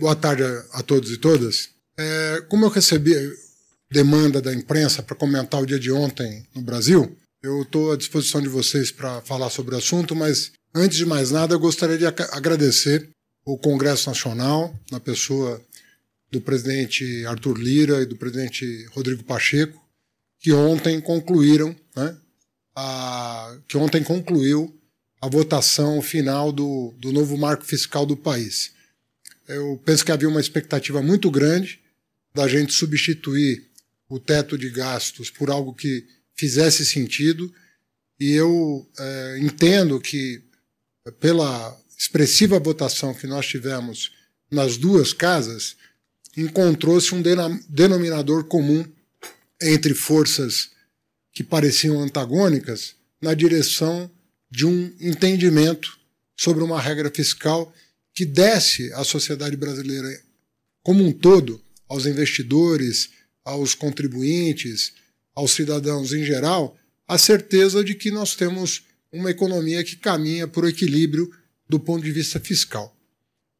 Boa tarde a, todos e todas. É, como eu recebi demanda da imprensa para comentar o dia de ontem no Brasil, eu estou à disposição de vocês para falar sobre o assunto, mas antes de mais nada, eu gostaria de agradecer o Congresso Nacional, na pessoa do presidente Arthur Lira e do presidente Rodrigo Pacheco, que ontem concluíram, né, a, que ontem concluiu a votação final do, do novo marco fiscal do país. Eu penso que havia uma expectativa muito grande da gente substituir o teto de gastos por algo que fizesse sentido, e eu é, entendo que, pela expressiva votação que nós tivemos nas duas casas, encontrou-se um denominador comum entre forças que pareciam antagônicas na direção de um entendimento sobre uma regra fiscal que desse à sociedade brasileira como um todo, aos investidores, aos contribuintes, aos cidadãos em geral, a certeza de que nós temos uma economia que caminha por equilíbrio do ponto de vista fiscal.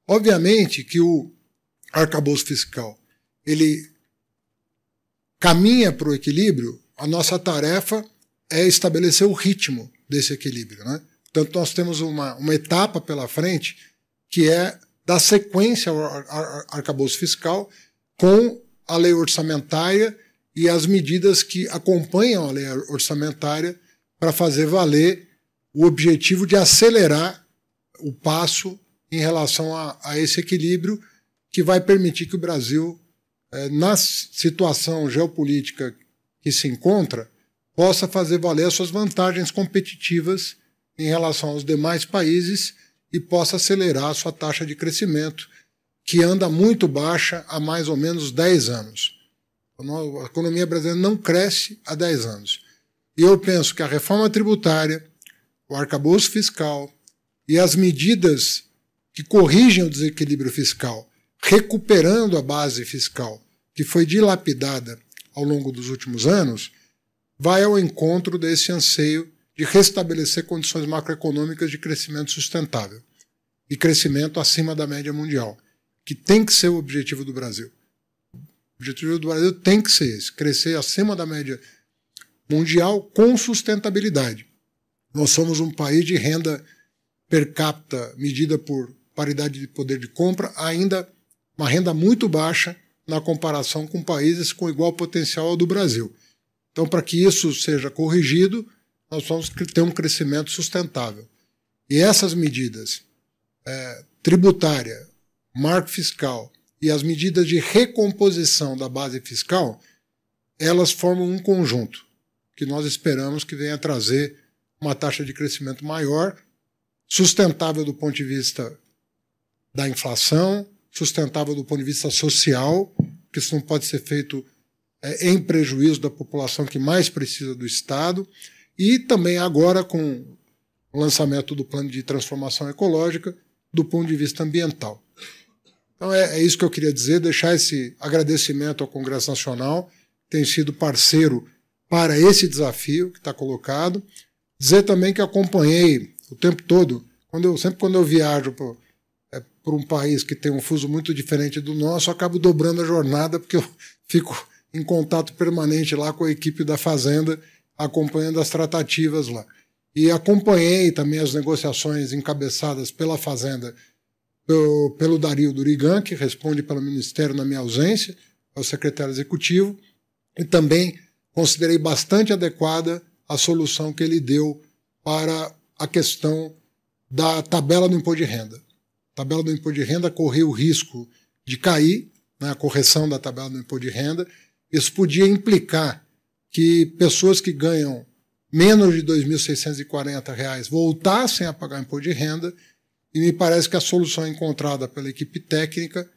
Obviamente que o arcabouço fiscal ele caminha para o equilíbrio, a nossa tarefa é estabelecer o ritmo desse equilíbrio. Né? Portanto, nós temos uma, uma etapa pela frente que é dar sequência ao arcabouço fiscal com a lei orçamentária e as medidas que acompanham a lei orçamentária para fazer valer o objetivo de acelerar o passo em relação a, a esse equilíbrio que vai permitir que o Brasil, eh, na situação geopolítica que se encontra, possa fazer valer as suas vantagens competitivas em relação aos demais países e possa acelerar a sua taxa de crescimento, que anda muito baixa há mais ou menos 10 anos. A economia brasileira não cresce há 10 anos. E eu penso que a reforma tributária, o arcabouço fiscal e as medidas que corrigem o desequilíbrio fiscal, recuperando a base fiscal que foi dilapidada ao longo dos últimos anos, vai ao encontro desse anseio de restabelecer condições macroeconômicas de crescimento sustentável e crescimento acima da média mundial, que tem que ser o objetivo do Brasil. O objetivo do Brasil tem que ser esse: crescer acima da média mundial com sustentabilidade. Nós somos um país de renda per capita medida por paridade de poder de compra, ainda uma renda muito baixa na comparação com países com igual potencial ao do Brasil. Então, para que isso seja corrigido, nós vamos ter um crescimento sustentável. E essas medidas, é, tributária, marco fiscal e as medidas de recomposição da base fiscal, elas formam um conjunto que nós esperamos que venha trazer uma taxa de crescimento maior, sustentável do ponto de vista da inflação, sustentável do ponto de vista social, que isso não pode ser feito é, em prejuízo da população que mais precisa do Estado, e também agora com o lançamento do plano de transformação ecológica do ponto de vista ambiental. Então é, é isso que eu queria dizer, deixar esse agradecimento ao Congresso Nacional, que tem sido parceiro para esse desafio que está colocado. Dizer também que acompanhei o tempo todo, quando eu, sempre quando eu viajo para é, um país que tem um fuso muito diferente do nosso, eu acabo dobrando a jornada, porque eu fico em contato permanente lá com a equipe da Fazenda acompanhando as tratativas lá. E acompanhei também as negociações encabeçadas pela Fazenda pelo, pelo Dario Durigan, que responde pelo Ministério na minha ausência, é o secretário executivo, e também considerei bastante adequada a solução que ele deu para a questão da tabela do imposto de renda. A tabela do imposto de renda correu o risco de cair, né, a correção da tabela do imposto de renda. Isso podia implicar que pessoas que ganham menos de R$ 2.640 voltassem a pagar imposto de renda, e me parece que a solução encontrada pela equipe técnica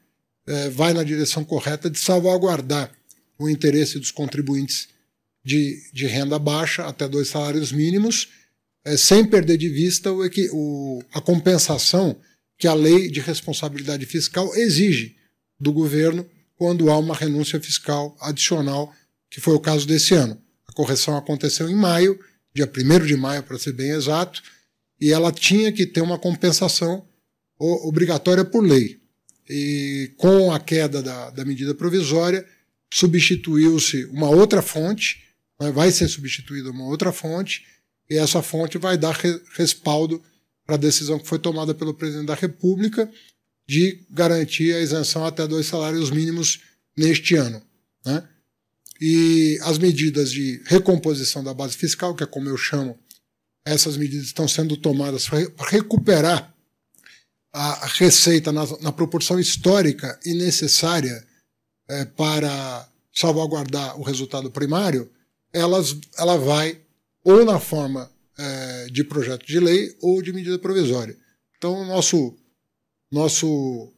é, vai na direção correta de salvaguardar o interesse dos contribuintes de, de renda baixa até dois salários mínimos, é, sem perder de vista o, o, a compensação que a lei de responsabilidade fiscal exige do governo quando há uma renúncia fiscal adicional que foi o caso desse ano. A correção aconteceu em maio, dia 1 de maio, para ser bem exato, e ela tinha que ter uma compensação obrigatória por lei. e com a queda da, da medida provisória, substituiu-se uma outra fonte, vai ser substituída uma outra fonte, e essa fonte vai dar re, respaldo para a decisão que foi tomada pelo presidente da República de garantir a isenção até dois salários mínimos neste ano. Né? E as medidas de recomposição da base fiscal, que é como eu chamo, essas medidas estão sendo tomadas para recuperar a receita na, na proporção histórica e necessária é, para salvaguardar o resultado primário, elas, ela vai ou na forma é, de projeto de lei ou de medida provisória. Então, o nosso nosso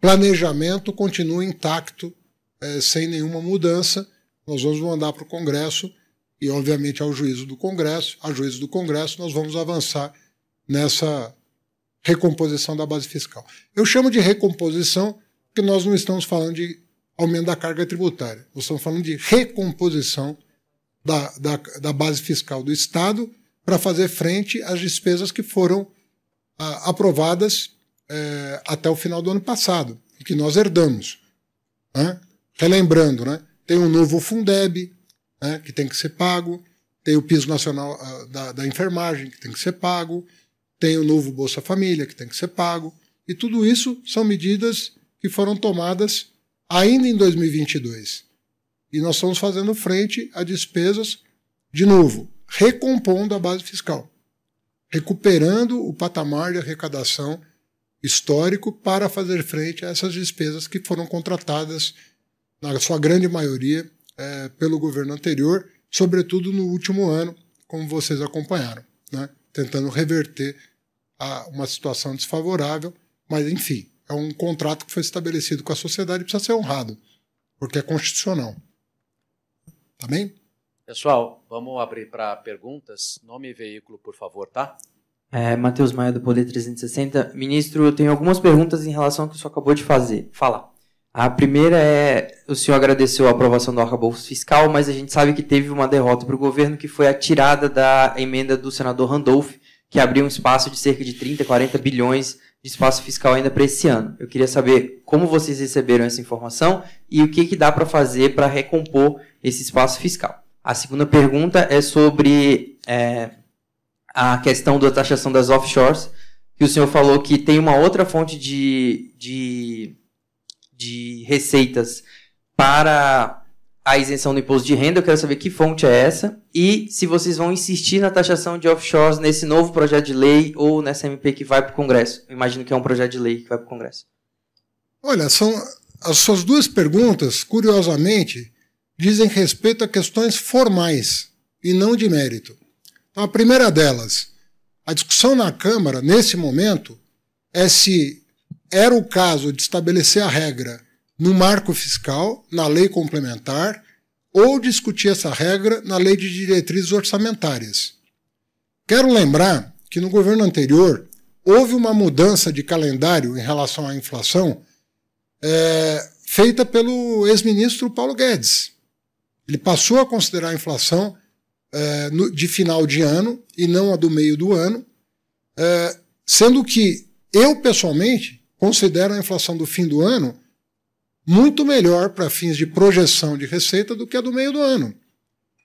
planejamento continua intacto, é, sem nenhuma mudança. Nós vamos mandar para o Congresso e, obviamente, ao juízo do Congresso. A juízo do Congresso, nós vamos avançar nessa recomposição da base fiscal. Eu chamo de recomposição porque nós não estamos falando de aumento da carga tributária. Nós estamos falando de recomposição da, da, da base fiscal do Estado para fazer frente às despesas que foram ah, aprovadas é, até o final do ano passado, e que nós herdamos. Né? Relembrando, né? Tem um novo Fundeb, né? que tem que ser pago, tem o piso nacional uh, da, da enfermagem, que tem que ser pago, tem o novo Bolsa Família, que tem que ser pago, e tudo isso são medidas que foram tomadas ainda em 2022. E nós estamos fazendo frente a despesas, de novo, recompondo a base fiscal, recuperando o patamar de arrecadação histórico para fazer frente a essas despesas que foram contratadas, na sua grande maioria, é, pelo governo anterior, sobretudo no último ano, como vocês acompanharam, né? tentando reverter a, uma situação desfavorável, mas enfim, é um contrato que foi estabelecido com a sociedade e precisa ser honrado, porque é constitucional. Tá bem? Pessoal, vamos abrir para perguntas. Nome e veículo, por favor, tá? É, Matheus Maia, do Poder 360. Ministro, eu tenho algumas perguntas em relação ao que o senhor acabou de fazer. Fala. A primeira é, o senhor agradeceu a aprovação do arcabouço fiscal, mas a gente sabe que teve uma derrota para o governo, que foi a tirada da emenda do senador Randolph, que abriu um espaço de cerca de 30, 40 bilhões de espaço fiscal ainda para esse ano. Eu queria saber como vocês receberam essa informação e o que, que dá para fazer para recompor esse espaço fiscal. A segunda pergunta é sobre é, a questão da taxação das offshores, que o senhor falou que tem uma outra fonte de, de, de receitas para a isenção do imposto de renda. Eu quero saber que fonte é essa e se vocês vão insistir na taxação de offshores nesse novo projeto de lei ou nessa MP que vai para o Congresso. Eu imagino que é um projeto de lei que vai para o Congresso. Olha, são as suas duas perguntas, curiosamente, dizem respeito a questões formais e não de mérito. Então, a primeira delas, a discussão na Câmara, nesse momento, é se era o caso de estabelecer a regra no marco fiscal, na lei complementar, ou discutir essa regra na lei de diretrizes orçamentárias. Quero lembrar que no governo anterior houve uma mudança de calendário em relação à inflação é, feita pelo ex-ministro Paulo Guedes. Ele passou a considerar a inflação é, no, de final de ano e não a do meio do ano, é, sendo que eu, pessoalmente, considero a inflação do fim do ano muito melhor para fins de projeção de receita do que a do meio do ano.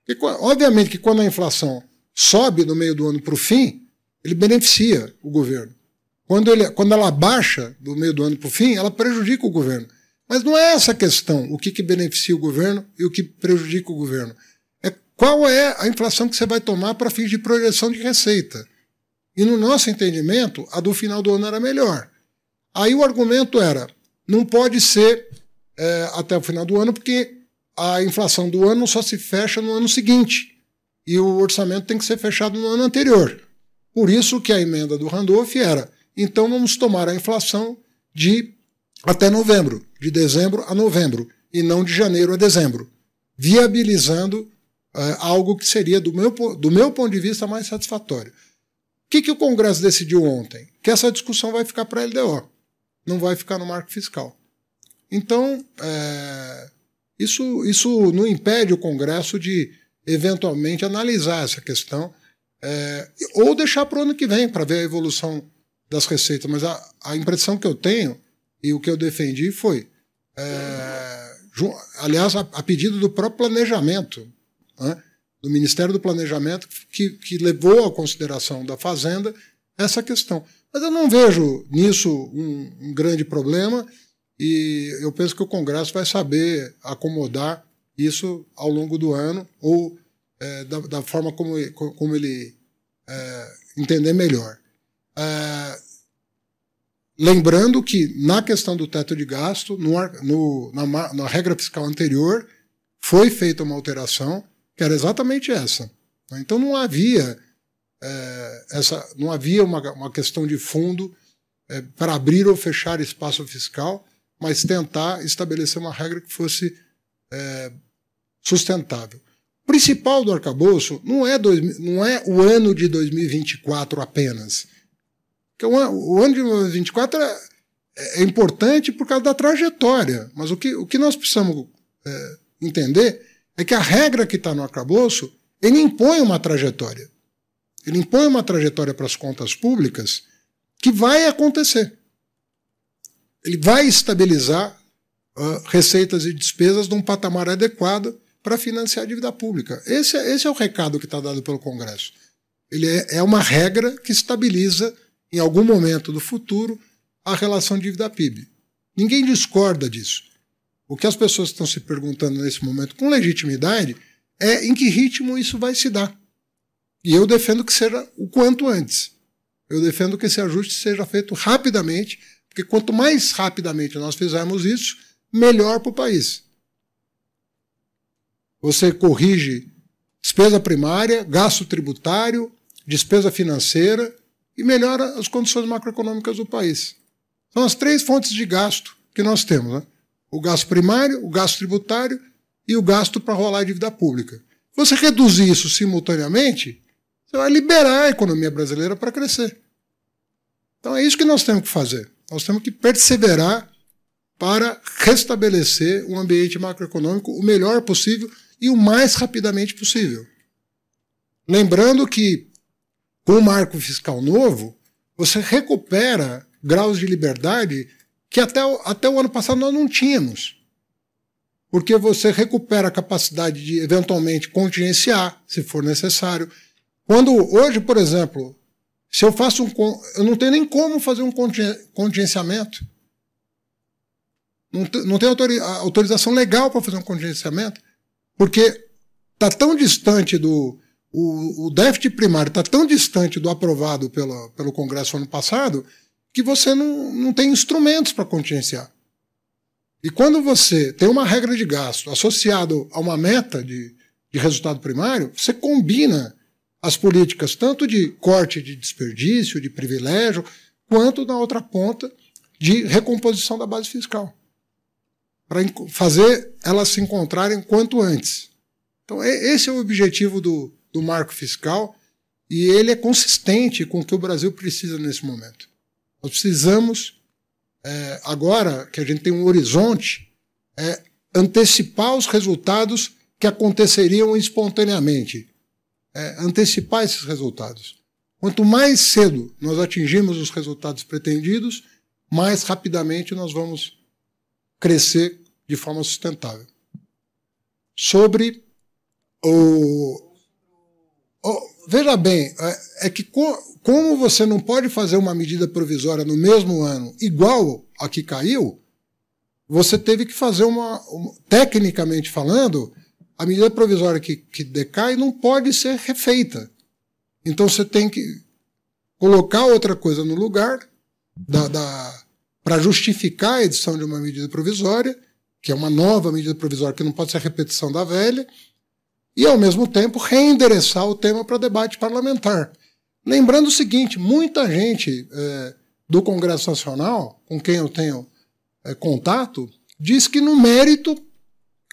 E, obviamente que quando a inflação sobe do meio do ano para o fim, ele beneficia o governo. Quando, ele, quando ela baixa do meio do ano para o fim, ela prejudica o governo. Mas não é essa a questão, o que, que beneficia o governo e o que prejudica o governo qual é a inflação que você vai tomar para fins de projeção de receita. E no nosso entendimento, a do final do ano era melhor. Aí o argumento era: não pode ser é, até o final do ano, porque a inflação do ano só se fecha no ano seguinte. E o orçamento tem que ser fechado no ano anterior. Por isso que a emenda do Randolph era: então vamos tomar a inflação de até novembro, de dezembro a novembro, e não de janeiro a dezembro, viabilizando é, algo que seria, do meu, do meu ponto de vista, mais satisfatório. O que, que o Congresso decidiu ontem? Que essa discussão vai ficar para a LDO, não vai ficar no marco fiscal. Então, é, isso, isso não impede o Congresso de, eventualmente, analisar essa questão é, ou deixar para o ano que vem, para ver a evolução das receitas. Mas a, a impressão que eu tenho, E o que eu defendi foi, é, aliás, a, a, pedido do próprio planejamento, né, do Ministério do Planejamento, que, que levou à consideração da Fazenda essa questão. Mas eu não vejo nisso um, um grande problema e eu penso que o Congresso vai saber acomodar isso ao longo do ano ou é, da, da, forma como, como ele é, entender melhor. É, lembrando que na questão do teto de gasto, no, no, na, na regra fiscal anterior, foi feita uma alteração que era exatamente essa. Então não havia é, essa, não havia uma, uma questão de fundo é, para abrir ou fechar espaço fiscal, mas tentar estabelecer uma regra que fosse é, sustentável. O principal do arcabouço não é, dois, não é o ano de 2024 apenas. Porque o, ano de 2024 é, é, importante por causa da trajetória, mas o que, o que nós precisamos é, entender é que a regra que está no arcabouço ele impõe uma trajetória. Ele impõe uma trajetória para as contas públicas que vai acontecer. Ele vai estabilizar uh, receitas e despesas num patamar adequado para financiar a dívida pública. Esse é, esse é o recado que está dado pelo Congresso. Ele é, é uma regra que estabiliza, em algum momento do futuro, a relação dívida-PIB. Ninguém discorda disso. O que as pessoas estão se perguntando nesse momento com legitimidade é em que ritmo isso vai se dar. E eu defendo que seja o quanto antes. Eu defendo que esse ajuste seja feito rapidamente, porque quanto mais rapidamente nós fizermos isso, melhor para o país. Você corrige despesa primária, gasto tributário, despesa financeira e melhora as condições macroeconômicas do país. São as três fontes de gasto que nós temos: né? o gasto primário, o gasto tributário e o gasto para rolar a dívida pública. Você reduzir isso simultaneamente, você vai liberar a economia brasileira para crescer. Então é isso que nós temos que fazer. Nós temos que perseverar para restabelecer um ambiente macroeconômico o melhor possível e o mais rapidamente possível. Lembrando que, com o marco fiscal novo, você recupera graus de liberdade que até, até o ano passado nós não tínhamos. Porque você recupera a capacidade de, eventualmente, contingenciar, se for necessário, quando hoje, por exemplo, se eu faço um. Eu não tenho nem como fazer um contingenciamento. Não, não tenho autorização legal para fazer um contingenciamento, porque está tão distante do. O, o déficit primário está tão distante do aprovado pela, pelo Congresso ano passado que você não, não tem instrumentos para contingenciar. E quando você tem uma regra de gasto associado a uma meta de, de resultado primário, você combina as políticas tanto de corte de desperdício, de privilégio, quanto na outra ponta de recomposição da base fiscal. Para fazer elas se encontrarem quanto antes. Então, esse é o objetivo do, do marco fiscal e ele é consistente com o que o Brasil precisa nesse momento. Nós precisamos, é, agora que a gente tem um horizonte, é, antecipar os resultados que aconteceriam espontaneamente é, antecipar esses resultados. Quanto mais cedo nós atingimos os resultados pretendidos, mais rapidamente nós vamos crescer de forma sustentável. Sobre o. o veja bem, é, é que co, como você não pode fazer uma medida provisória no mesmo ano igual a que caiu, você teve que fazer uma, uma tecnicamente falando, a medida provisória que, que decai não pode ser refeita. Então você tem que colocar outra coisa no lugar da, da para justificar a edição de uma medida provisória, que é uma nova medida provisória que não pode ser repetição da velha, e ao mesmo tempo reendereçar o tema para debate parlamentar. Lembrando o seguinte: muita gente é, do Congresso Nacional, com quem eu tenho é, contato, diz que no mérito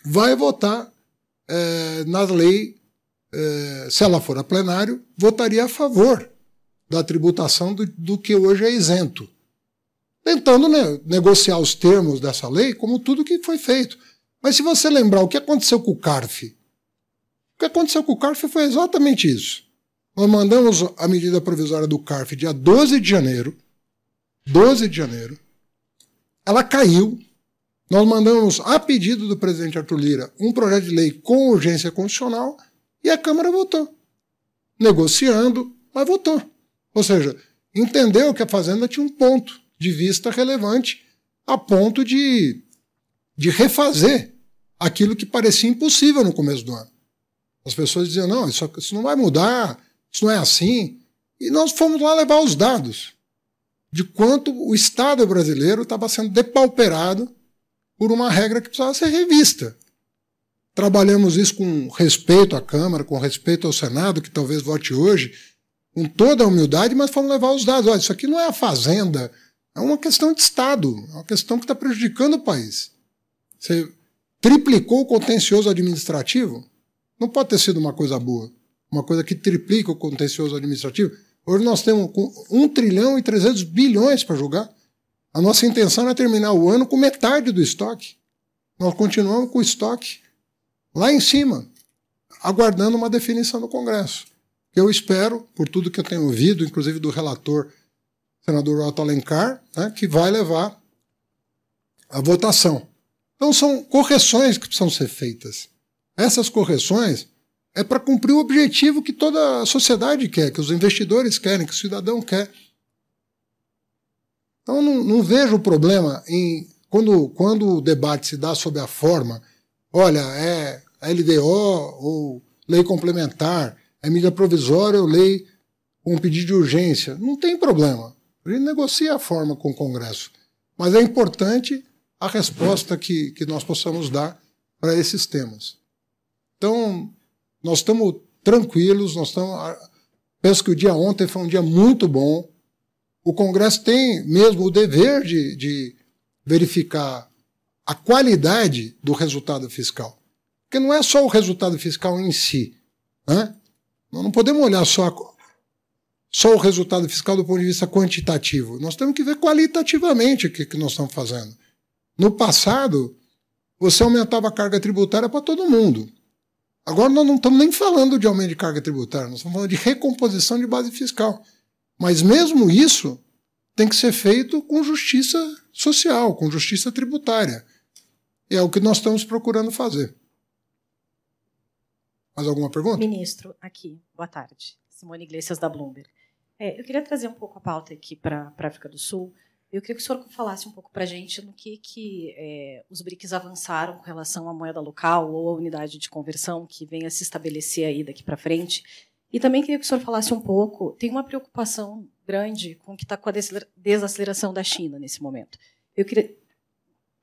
vai votar é, na lei, é, se ela for a plenário, votaria a favor da tributação do, do que hoje é isento. Tentando né, negociar os termos dessa lei, como tudo que foi feito. Mas se você lembrar o que aconteceu com o CARF, o que aconteceu com o CARF foi exatamente isso. Nós mandamos a medida provisória do CARF dia 12 de janeiro, 12 de janeiro, ela caiu. Nós mandamos, a pedido do presidente Arthur Lira, um projeto de lei com urgência constitucional e a Câmara votou. Negociando, mas votou. Ou seja, entendeu que a Fazenda tinha um ponto de vista relevante a ponto de, de refazer aquilo que parecia impossível no começo do ano. As pessoas diziam: não, isso, isso não vai mudar, isso não é assim. E nós fomos lá levar os dados de quanto o Estado brasileiro estava sendo depauperado por uma regra que precisava ser revista. Trabalhamos isso com respeito à Câmara, com respeito ao Senado, que talvez vote hoje, com toda a humildade, mas fomos levar os dados. Olha, isso aqui não é a Fazenda, é uma questão de Estado, é uma questão que está prejudicando o país. Você triplicou o contencioso administrativo, não pode ter sido uma coisa boa. Uma coisa que triplica o contencioso administrativo. Hoje nós temos 1 trilhão e 300 bilhões para julgar. A nossa intenção é terminar o ano com metade do estoque. Nós continuamos com o estoque lá em cima, aguardando uma definição no Congresso. Eu espero, por tudo que eu tenho ouvido, inclusive do relator, senador Otto Alencar, né, que vai levar a votação. Então são correções que precisam ser feitas. Essas correções é para cumprir o objetivo que toda a sociedade quer, que os investidores querem, que o cidadão quer. Então não, não vejo problema em quando, quando o debate se dá sobre a forma, olha, é LDO ou lei complementar, é medida provisória ou lei com pedido de urgência. Não tem problema. A gente negocia a forma com o Congresso. Mas é importante a resposta que, que nós possamos dar para esses temas. Então, nós estamos tranquilos, nós estamos. Penso que o dia ontem foi um dia muito bom. O Congresso tem mesmo o dever de, de verificar a qualidade do resultado fiscal. Porque não é só o resultado fiscal em si. Né? Nós não podemos olhar só, só o resultado fiscal do ponto de vista quantitativo. Nós temos que ver qualitativamente o que, que nós estamos fazendo. No passado, você aumentava a carga tributária para todo mundo. Agora nós não estamos nem falando de aumento de carga tributária, nós estamos falando de recomposição de base fiscal. Mas mesmo isso tem que ser feito com justiça social, com justiça tributária. É o que nós estamos procurando fazer. Mais alguma pergunta? Ministro, aqui, boa tarde. Simone Iglesias, da Bloomberg. É, eu queria trazer um pouco a pauta aqui para a África do Sul. Eu queria que o senhor falasse um pouco para a gente no que, que é, os BRICS avançaram com relação à moeda local ou à unidade de conversão que venha se estabelecer aí daqui para frente. E também queria que o senhor falasse um pouco, tem uma preocupação grande com o que está com a desaceleração da China nesse momento. Eu queria,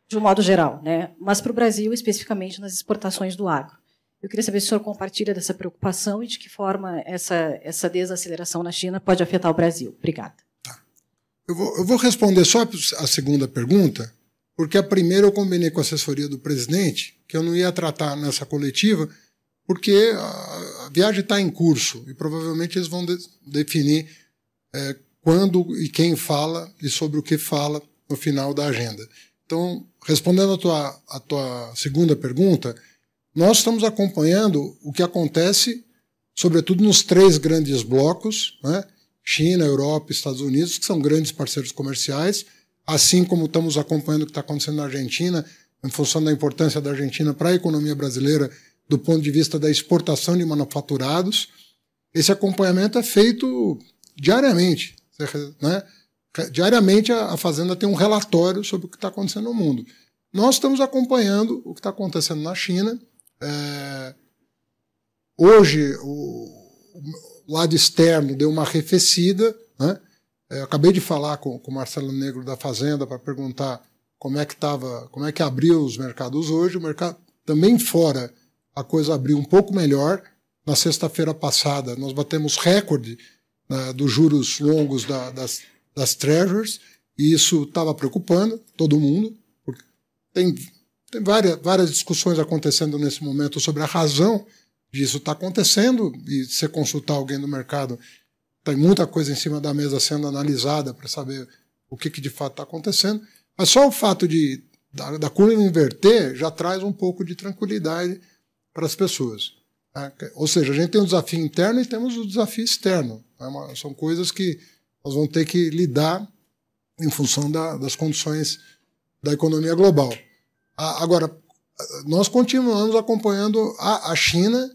de um modo geral, né? mas para o Brasil, especificamente nas exportações do agro. Eu queria saber se o senhor compartilha dessa preocupação e de que forma essa, essa desaceleração na China pode afetar o Brasil. Obrigada. Eu vou, eu vou responder só a segunda pergunta, porque a primeira eu combinei com a assessoria do presidente que eu não ia tratar nessa coletiva, porque a, viagem está em curso e provavelmente eles vão de, definir é, quando e quem fala e sobre o que fala no final da agenda. Então, respondendo a tua, tua segunda pergunta, nós estamos acompanhando o que acontece, sobretudo nos três grandes blocos, né? China, Europa, Estados Unidos, que são grandes parceiros comerciais, assim como estamos acompanhando o que está acontecendo na Argentina, em função da importância da Argentina para a economia brasileira do ponto de vista da exportação de manufaturados. Esse acompanhamento é feito diariamente. Né? Diariamente a Fazenda tem um relatório sobre o que está acontecendo no mundo. Nós estamos acompanhando o que está acontecendo na China. É... Hoje, o lado externo deu uma arrefecida. Né? É, acabei de falar com, com o Marcelo Negro da Fazenda para perguntar como é que estava, como é que abriu os mercados hoje. O mercado também fora a coisa abriu um pouco melhor. Na sexta-feira passada nós batemos recorde né, dos juros longos da, das, das treasuries e isso estava preocupando todo mundo. Porque tem, tem várias, várias discussões acontecendo nesse momento sobre a razão disso está acontecendo e se consultar alguém do mercado, tem muita coisa em cima da mesa sendo analisada para saber o que, que de fato está acontecendo. Mas só o fato de da, da curva inverter já traz um pouco de tranquilidade para as pessoas. Né? Ou seja, a gente tem um desafio interno e temos o um desafio externo. É uma, são coisas que nós vamos ter que lidar em função da, das condições da economia global. Agora, nós continuamos acompanhando a, a China,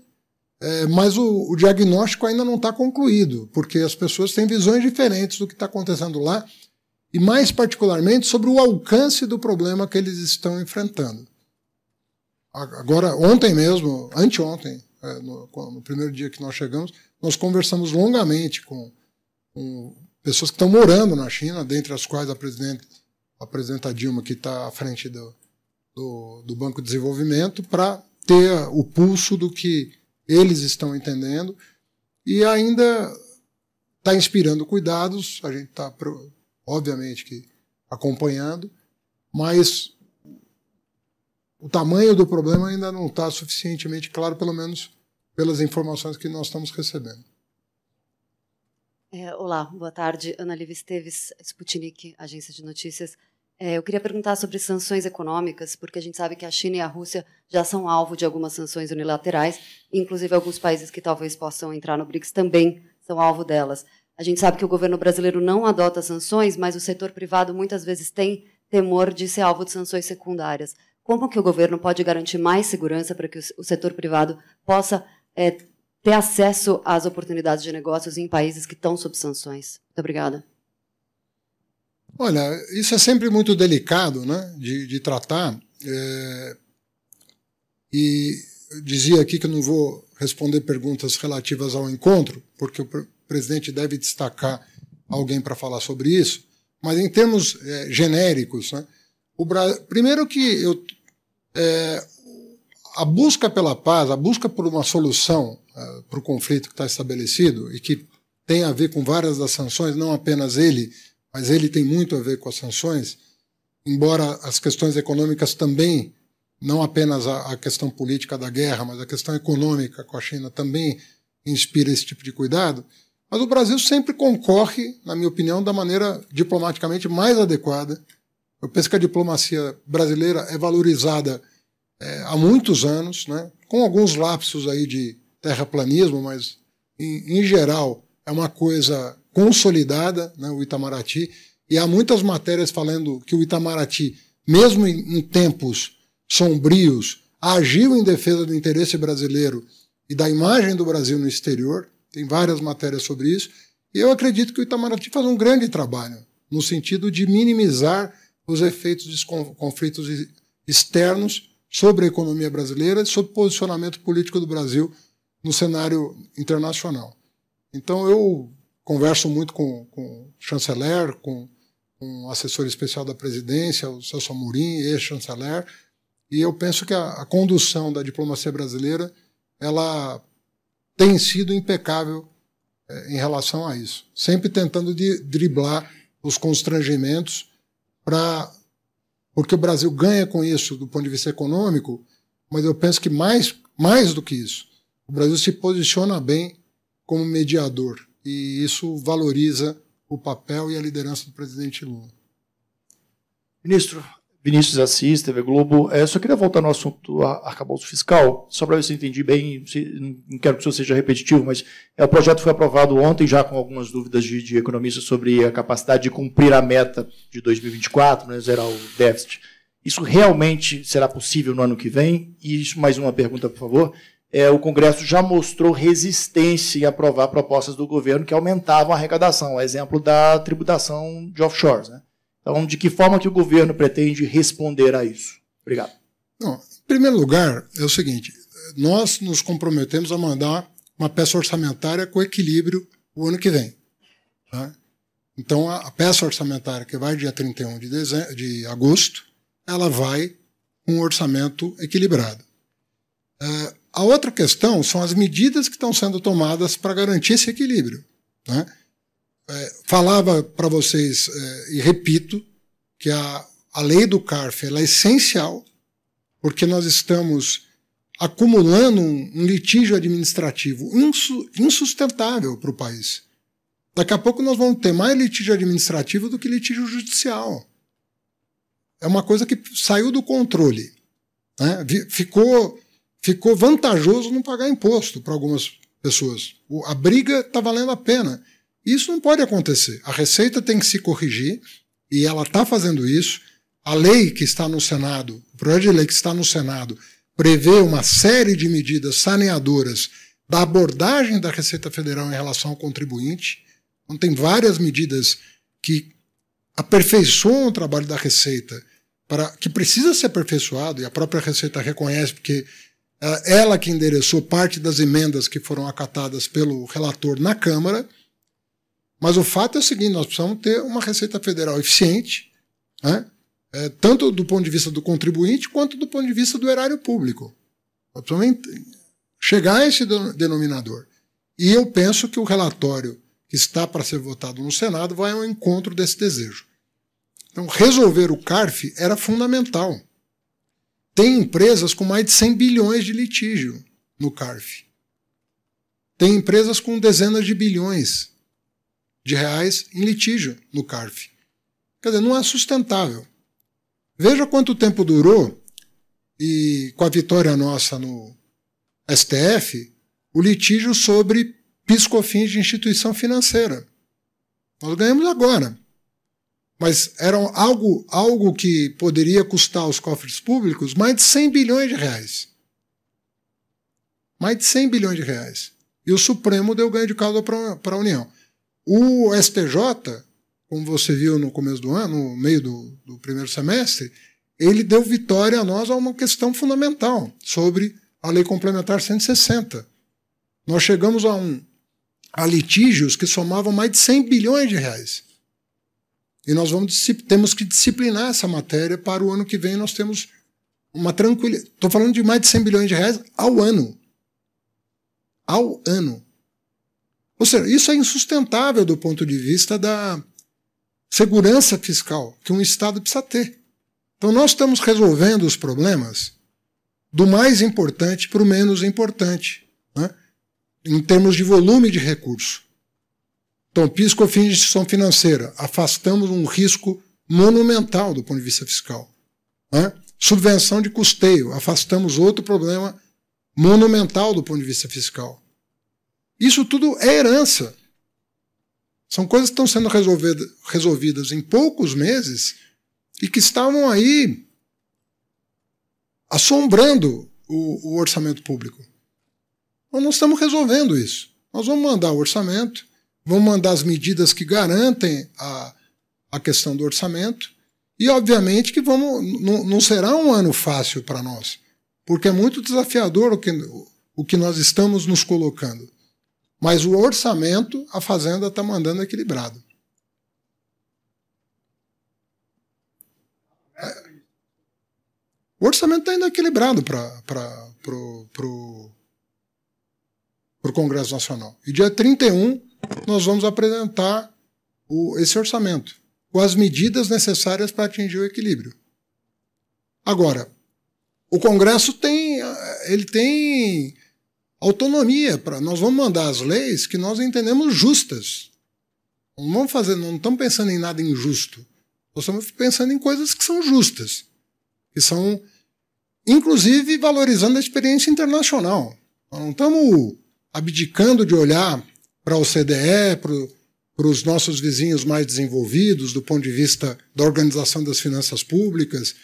é, mas o, o, diagnóstico ainda não está concluído, porque as pessoas têm visões diferentes do que está acontecendo lá, e mais particularmente sobre o alcance do problema que eles estão enfrentando. Agora, ontem mesmo, anteontem, é, no, no primeiro dia que nós chegamos, nós conversamos longamente com, com pessoas que estão morando na China, dentre as quais a presidente, a presidenta Dilma, que está à frente do, do, do Banco de Desenvolvimento, para ter o pulso do que eles estão entendendo e ainda está inspirando cuidados. A gente está, obviamente, que acompanhando, mas o tamanho do problema ainda não está suficientemente claro, pelo menos pelas informações que nós estamos recebendo. É, olá, boa tarde. Ana Liv Esteves, Sputnik, agência de notícias. É, eu queria perguntar sobre sanções econômicas, porque a gente sabe que a China e a Rússia já são alvo de algumas sanções unilaterais, inclusive alguns países que talvez possam entrar no BRICS também são alvo delas. A gente sabe que o governo brasileiro não adota sanções, mas o setor privado muitas vezes tem temor de ser alvo de sanções secundárias. Como que o governo pode garantir mais segurança para que o setor privado possa é, ter acesso às oportunidades de negócios em países que estão sob sanções? Muito obrigada. Olha, isso é sempre muito delicado né, de, de tratar. É, e dizia aqui que eu não vou responder perguntas relativas ao encontro, porque o presidente deve destacar alguém para falar sobre isso. Mas em termos é, genéricos, né, o Bra... Primeiro que eu, é, a busca pela paz, a busca por uma solução uh, para o conflito que está estabelecido e que tem a ver com várias das sanções, não apenas ele, mas ele tem muito a ver com as sanções, embora as questões econômicas também, não apenas a, a questão política da guerra, mas a questão econômica com a China também inspira esse tipo de cuidado. Mas o Brasil sempre concorre, na minha opinião, da maneira diplomaticamente mais adequada eu penso que a diplomacia brasileira é valorizada é, há muitos anos, né, com alguns lapsos aí de terraplanismo, mas em, em geral é uma coisa consolidada, né, o Itamaraty, e há muitas matérias falando que o Itamaraty, mesmo em, em tempos sombrios, agiu em defesa do interesse brasileiro e da imagem do Brasil no exterior. Tem várias matérias sobre isso. E eu acredito que o Itamaraty faz um grande trabalho no sentido de minimizar os efeitos dos conflitos externos sobre a economia brasileira e sobre o posicionamento político do Brasil no cenário internacional. Então, eu converso muito com, com o chanceler, com, com o assessor especial da presidência, o Celso Amorim, ex-chanceler, e eu penso que a, a, condução da diplomacia brasileira ela tem sido impecável é, em relação a isso, sempre tentando de, driblar os constrangimentos para porque o Brasil ganha com isso do ponto de vista econômico, mas eu penso que mais, mais do que isso, o Brasil se posiciona bem como mediador e isso valoriza o papel e a liderança do presidente Lula. Ministro, Vinícius Assis, TV Globo. É, só queria voltar no assunto arcabouço fiscal, só para ver se eu entendi bem, se, não quero que o senhor seja repetitivo, mas é, o projeto foi aprovado ontem, já com algumas dúvidas de, de economistas sobre a capacidade de cumprir a meta de 2024, né, zerar o déficit. Isso realmente será possível no ano que vem? E isso, mais uma pergunta, por favor. É, o Congresso já mostrou resistência em aprovar propostas do governo que aumentavam a arrecadação, exemplo da tributação de offshores. Né? Então, de que forma que o governo pretende responder a isso? Obrigado. Não, em primeiro lugar, é o seguinte: nós nos comprometemos a mandar uma peça orçamentária com equilíbrio o ano que vem. Tá? Então, a, peça orçamentária que vai dia 31 de, dezembro, de agosto, ela vai com um orçamento equilibrado. É, a outra questão são as medidas que estão sendo tomadas para garantir esse equilíbrio. Né? É, falava para vocês, é, e repito, que a, a lei do CARF é essencial, porque nós estamos acumulando um, um litígio administrativo insu, insustentável para o país. Daqui a pouco nós vamos ter mais litígio administrativo do que litígio judicial. É uma coisa que saiu do controle. Né? Ficou, ficou vantajoso não pagar imposto para algumas pessoas. A briga está valendo a pena. Isso não pode acontecer. A Receita tem que se corrigir, e ela está fazendo isso. a lei que está no Senado, o projeto de lei que está no Senado, prevê uma série de medidas saneadoras da abordagem da Receita Federal em relação ao contribuinte. Então, tem várias medidas que aperfeiçoam o trabalho da Receita, para, que precisa ser aperfeiçoado, e a própria Receita reconhece, porque é ela que endereçou parte das emendas que foram acatadas pelo relator na Câmara. Mas o fato é o seguinte: nós precisamos ter uma Receita Federal eficiente, né? é, tanto do ponto de vista do contribuinte quanto do ponto de vista do erário público. Nós precisamos chegar a esse denominador. E eu penso que o relatório que está para ser votado no Senado vai ao encontro desse desejo. Então, resolver o CARF era fundamental. Tem empresas com mais de 100 bilhões de litígio no CARF. Tem empresas com dezenas de bilhões de reais em litígio no CARF. Quer dizer, não é sustentável. Veja quanto tempo durou e com a vitória nossa no STF, o litígio sobre piscofins de instituição financeira. Nós ganhamos agora. Mas era algo, algo que poderia custar aos cofres públicos mais de 100 bilhões de reais. Mais de 100 bilhões de reais. E o Supremo deu ganho de causa para a União. O STJ, como você viu no começo do ano, no meio do, do primeiro semestre, ele deu vitória a nós a uma questão fundamental sobre a Lei Complementar 160. Nós chegamos a, um, a litígios que somavam mais de 100 bilhões de reais. E nós vamos, temos que disciplinar essa matéria para o ano que vem nós temos uma tranquilidade. Estou falando de mais de 100 bilhões de reais ao ano. Ao ano. Ou seja, isso é insustentável do ponto de vista da segurança fiscal que um Estado precisa ter. Então nós estamos resolvendo os problemas do mais importante para o menos importante, né? em termos de volume de recurso. Então, PIS, COFINS de instituição financeira, afastamos um risco monumental do ponto de vista fiscal. Né? Subvenção de custeio, afastamos outro problema monumental do ponto de vista fiscal. Isso tudo é herança. São coisas que estão sendo resolvidas em poucos meses e que estavam aí assombrando o, o orçamento público. Nós não estamos resolvendo isso. Nós vamos mandar o orçamento, vamos mandar as medidas que garantem a, a questão do orçamento. E, obviamente, que vamos, não, não será um ano fácil para nós, porque é muito desafiador o que, o que nós estamos nos colocando. Mas o orçamento, a Fazenda está mandando equilibrado. É, o orçamento está indo equilibrado para o Congresso Nacional. E dia 31 nós vamos apresentar o, esse orçamento, com as medidas necessárias para atingir o equilíbrio. Agora, o Congresso tem, ele tem autonomia para. Nós vamos mandar as leis que nós entendemos justas. Não vamos fazer, não estamos pensando em nada injusto. Nós estamos pensando em coisas que são justas, que são, inclusive, valorizando a experiência internacional. Nós não estamos abdicando de olhar para a OCDE, para os nossos vizinhos mais desenvolvidos, do ponto de vista da organização das finanças públicas.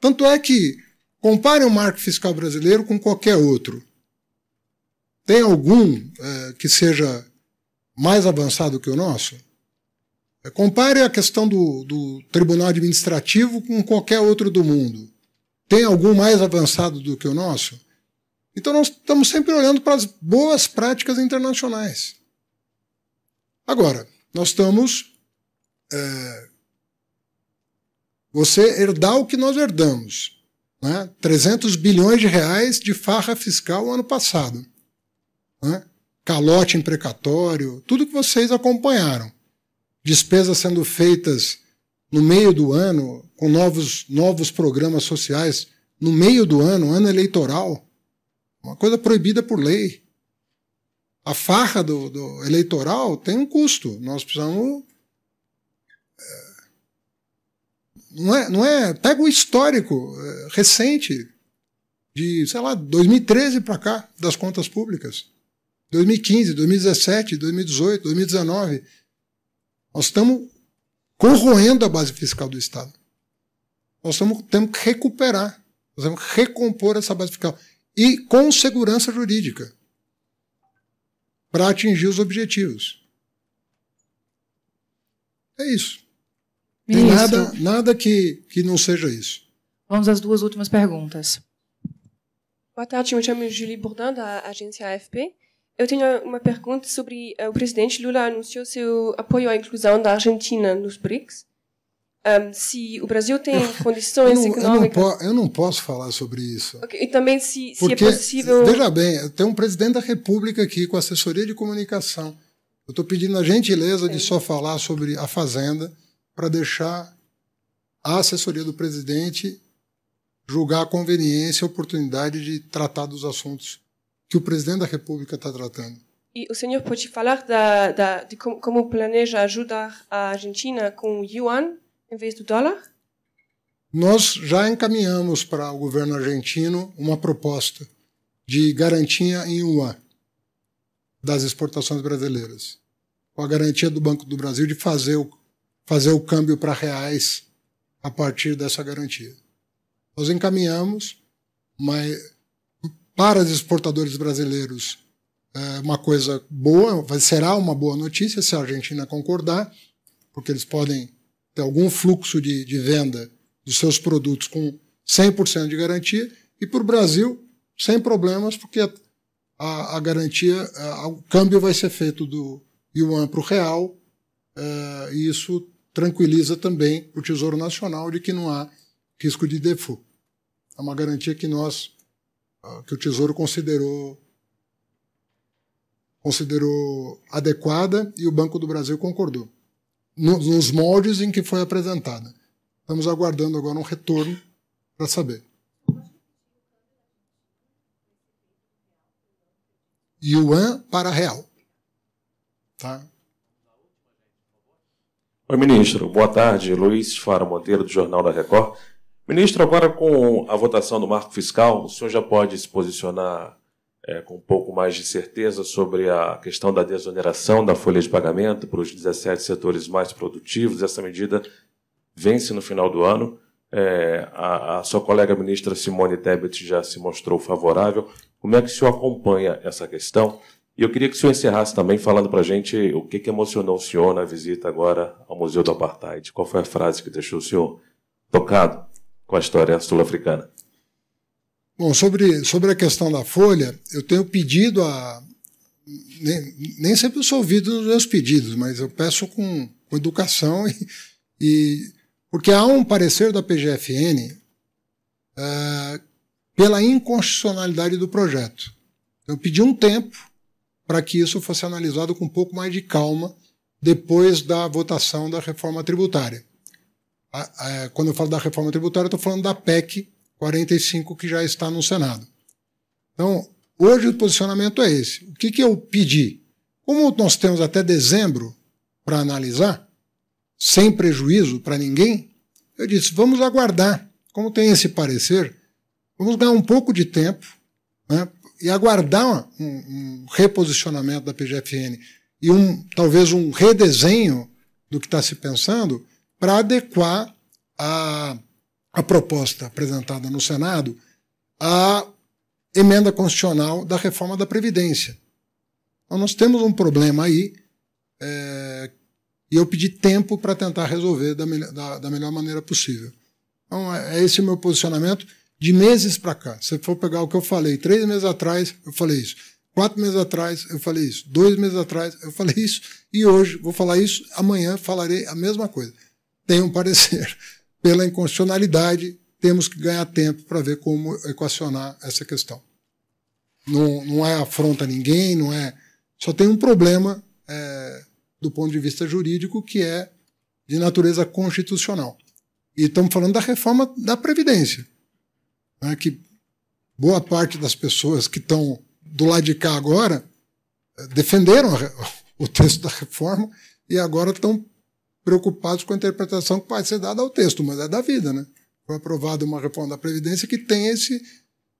Tanto é que compare o marco fiscal brasileiro com qualquer outro. Tem algum é, que seja mais avançado que o nosso? É, compare a questão do, do Tribunal Administrativo com qualquer outro do mundo. Tem algum mais avançado do que o nosso? Então nós estamos sempre olhando para as boas práticas internacionais. Agora, nós estamos. É, você herdar o que nós herdamos. Né? 300 bilhões de reais de farra fiscal ano passado. Né? Calote imprecatório, tudo que vocês acompanharam. Despesas sendo feitas no meio do ano, com novos, novos programas sociais no meio do ano, ano eleitoral. Uma coisa proibida por lei a farra do, do, eleitoral tem um custo. Nós precisamos. É, não é, não é. Pega o histórico é, recente, de, sei lá, 2013 para cá, das contas públicas. 2015, 2017, 2018, 2019. Nós estamos corroendo a base fiscal do Estado. nós temos, temos que recuperar, nós temos que recompor essa base fiscal. E com segurança jurídica para atingir os objetivos. É isso. Tem nada, nada que, que não seja isso. Vamos às duas últimas perguntas. Boa tarde, me chamo Julie Bourdin, da agência AFP. Eu tenho uma pergunta sobre uh, o presidente Lula anunciou seu apoio à inclusão da Argentina nos BRICS. Um, se o Brasil tem condições eu não, econômicas... Eu não, eu não, posso falar sobre isso. Okay. E também se, Porque, se é possível... Veja bem, tem um presidente da República aqui com assessoria de comunicação. Eu estou pedindo a gentileza de só falar sobre a Fazenda para deixar a assessoria do presidente julgar a conveniência e a oportunidade de tratar dos assuntos que o presidente da República está tratando. E o senhor pode falar da, da, de como, planeja ajudar a Argentina com o yuan em vez do dólar? Nós já encaminhamos para o governo argentino uma proposta de garantia em yuan das exportações brasileiras, com a garantia do Banco do Brasil de fazer o, fazer o câmbio para reais a partir dessa garantia. Nós encaminhamos, mas para os exportadores brasileiros é uma coisa boa, será uma boa notícia se a Argentina concordar, porque eles podem ter algum fluxo de, de venda dos seus produtos com 100% de garantia, e para o Brasil, sem problemas, porque a, a, garantia, a, o câmbio vai ser feito do yuan para o real, é, e isso tranquiliza também o Tesouro Nacional de que não há risco de default. É uma garantia que nós, que o Tesouro considerou considerou adequada e o Banco do Brasil concordou, nos moldes em que foi apresentada. Estamos aguardando agora um retorno para saber. Yuan para real. Tá? Oi, ministro. Boa tarde. Luiz Fara Monteiro, do Jornal da Record. Ministro, agora com a votação do marco fiscal, o senhor já pode se posicionar é, com um pouco mais de certeza sobre a questão da desoneração da folha de pagamento para os 17 setores mais produtivos. Essa medida vence no final do ano. É, a, a, sua colega ministra Simone Tebet já se mostrou favorável. Como é que o senhor acompanha essa questão? E eu queria que o senhor encerrasse também falando para a gente o que, que emocionou o senhor na visita agora ao Museu do Apartheid. Qual foi a frase que deixou o senhor tocado? Com a história sul-africana. Bom, sobre, sobre a questão da folha, eu tenho pedido a. Nem, nem sempre eu sou ouvido nos meus pedidos, mas eu peço com, com educação, e, e, porque há um parecer da PGFN uh, é, pela inconstitucionalidade do projeto. Eu pedi um tempo para que isso fosse analisado com um pouco mais de calma depois da votação da reforma tributária quando eu falo da reforma tributária, estou falando da PEC 45 que já está no Senado. Então, hoje o posicionamento é esse. O que, que eu pedi? Como nós temos até dezembro para analisar, sem prejuízo para ninguém, eu disse: vamos aguardar. Como tem esse parecer, vamos ganhar um pouco de tempo né, e aguardar um, um reposicionamento da PGFN e um talvez um redesenho do que está se pensando para adequar a, a proposta apresentada no Senado à emenda constitucional da reforma da Previdência. Então, nós temos um problema aí é, e eu pedi tempo para tentar resolver da, da, da, melhor maneira possível. Então, é, é esse o meu posicionamento de meses para cá. Se for pegar o que eu falei três meses atrás, eu falei isso. Quatro meses atrás, eu falei isso. Dois meses atrás, eu falei isso. E hoje, vou falar isso. Amanhã, falarei a mesma coisa tem um parecer. Pela inconstitucionalidade, temos que ganhar tempo para ver como equacionar essa questão. Não, não é afronta a ninguém, não é. Só tem um problema é, do ponto de vista jurídico que é de natureza constitucional. E estamos falando da reforma da Previdência, né, que boa parte das pessoas que estão do lado de cá agora é, defenderam o texto da reforma e agora estão preocupados com a interpretação que pode ser dada ao texto, mas é da vida, né? Foi aprovada uma reforma da Previdência que tem esse,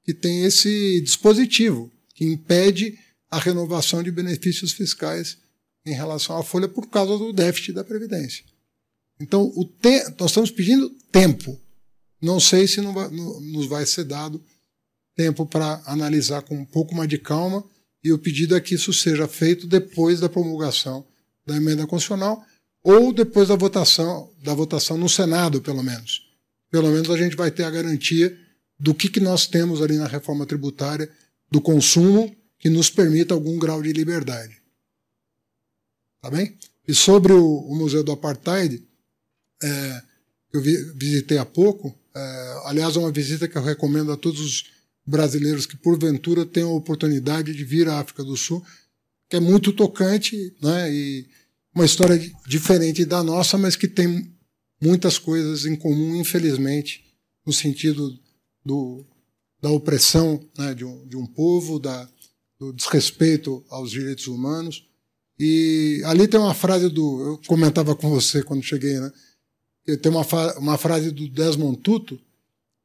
que tem esse dispositivo, que impede a renovação de benefícios fiscais em relação à folha por causa do déficit da Previdência. Então, o te nós estamos pedindo tempo. não sei se não vai, nos vai ser dado tempo para analisar com um pouco mais de calma e o pedido é que isso seja feito depois da promulgação da emenda constitucional ou depois da votação, da votação no Senado, pelo menos. Pelo menos a gente vai ter a garantia do que, que nós temos ali na reforma tributária do consumo que nos permita algum grau de liberdade. Tá bem? E sobre o, o Museu do Apartheid, é, eu vi, visitei há pouco, é, aliás, é uma visita que eu recomendo a todos os brasileiros que porventura tenham a oportunidade de vir à África do Sul, que é muito tocante, né, e uma história diferente da nossa, mas que tem muitas coisas em comum, infelizmente, no sentido do, da opressão né, de, um, de um povo, da, do desrespeito aos direitos humanos. E ali tem uma frase do. Eu comentava com você quando cheguei, né? Tem uma, uma frase do Desmond Tutu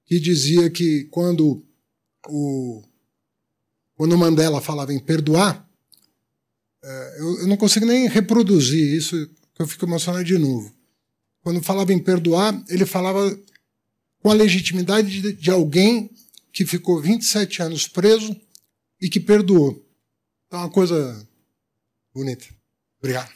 que dizia que quando o, quando Mandela falava em perdoar, é, eu, eu, não consigo nem reproduzir isso, que eu fico emocionado de novo. Quando falava em perdoar, ele falava com a legitimidade de, de alguém que ficou 27 anos preso e que perdoou. Então, é uma coisa bonita. Obrigado.